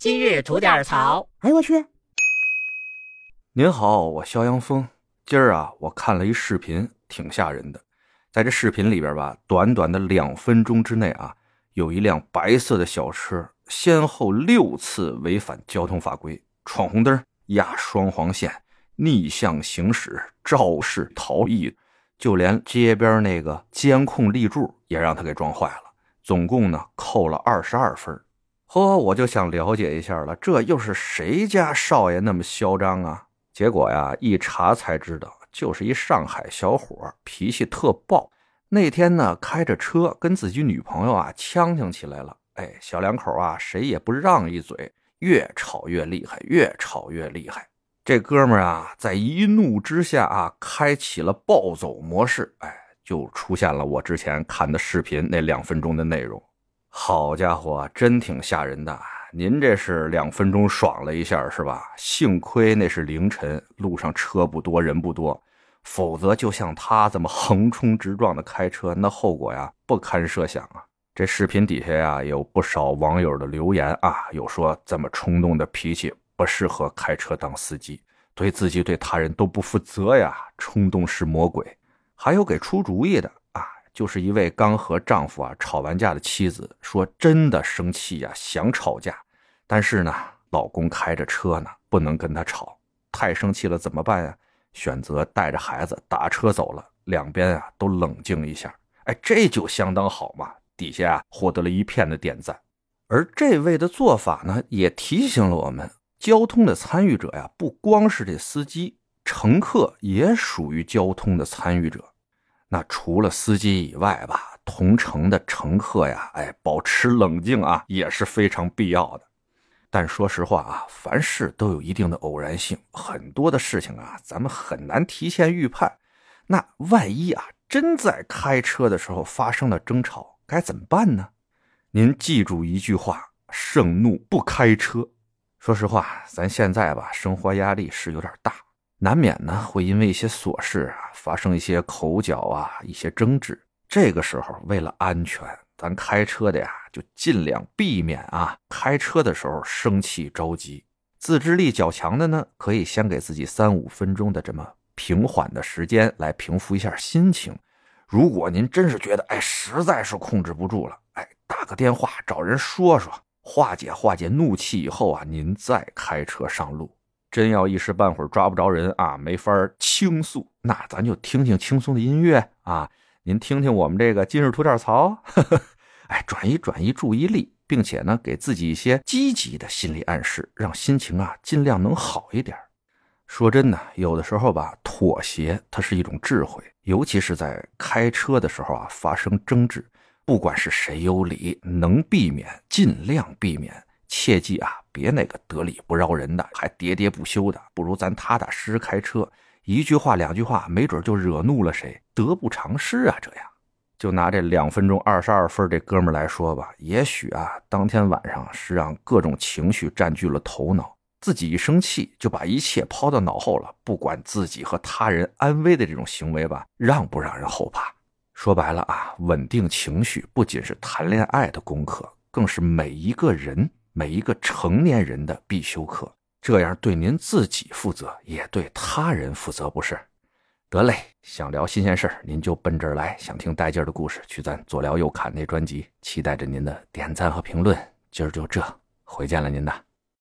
今日吐点槽。哎呦我去！您好，我肖阳峰。今儿啊，我看了一视频，挺吓人的。在这视频里边吧，短短的两分钟之内啊，有一辆白色的小车先后六次违反交通法规，闯红灯、压双黄线、逆向行驶、肇事逃逸，就连街边那个监控立柱也让他给撞坏了。总共呢，扣了二十二分。呵，我就想了解一下了，这又是谁家少爷那么嚣张啊？结果呀，一查才知道，就是一上海小伙，脾气特暴。那天呢，开着车跟自己女朋友啊呛呛起来了。哎，小两口啊，谁也不让一嘴，越吵越厉害，越吵越厉害。这哥们儿啊，在一怒之下啊，开启了暴走模式。哎，就出现了我之前看的视频那两分钟的内容。好家伙，真挺吓人的！您这是两分钟爽了一下是吧？幸亏那是凌晨，路上车不多，人不多，否则就像他这么横冲直撞的开车，那后果呀不堪设想啊！这视频底下呀有不少网友的留言啊，有说这么冲动的脾气不适合开车当司机，对自己对他人都不负责呀，冲动是魔鬼。还有给出主意的。就是一位刚和丈夫啊吵完架的妻子，说真的生气呀，想吵架，但是呢，老公开着车呢，不能跟他吵，太生气了怎么办呀？选择带着孩子打车走了，两边啊都冷静一下，哎，这就相当好嘛，底下啊获得了一片的点赞。而这位的做法呢，也提醒了我们，交通的参与者呀，不光是这司机，乘客也属于交通的参与者。那除了司机以外吧，同乘的乘客呀，哎，保持冷静啊，也是非常必要的。但说实话啊，凡事都有一定的偶然性，很多的事情啊，咱们很难提前预判。那万一啊，真在开车的时候发生了争吵，该怎么办呢？您记住一句话：盛怒不开车。说实话，咱现在吧，生活压力是有点大。难免呢会因为一些琐事啊发生一些口角啊一些争执，这个时候为了安全，咱开车的呀就尽量避免啊开车的时候生气着急。自制力较强的呢，可以先给自己三五分钟的这么平缓的时间来平复一下心情。如果您真是觉得哎实在是控制不住了，哎打个电话找人说说，化解化解怒气以后啊，您再开车上路。真要一时半会儿抓不着人啊，没法倾诉，那咱就听听轻松的音乐啊。您听听我们这个今日吐点槽，哎，转移转移注意力，并且呢，给自己一些积极的心理暗示，让心情啊尽量能好一点。说真的，有的时候吧，妥协它是一种智慧，尤其是在开车的时候啊，发生争执，不管是谁有理，能避免尽量避免。切记啊，别那个得理不饶人的，还喋喋不休的，不如咱踏踏实实开车。一句话两句话，没准就惹怒了谁，得不偿失啊！这样，就拿这两分钟二十二分这哥们来说吧，也许啊，当天晚上是让各种情绪占据了头脑，自己一生气就把一切抛到脑后了，不管自己和他人安危的这种行为吧，让不让人后怕？说白了啊，稳定情绪不仅是谈恋爱的功课，更是每一个人。每一个成年人的必修课，这样对您自己负责，也对他人负责，不是？得嘞，想聊新鲜事儿，您就奔这儿来；想听带劲儿的故事，去咱左聊右侃那专辑。期待着您的点赞和评论。今儿就这，回见了您的。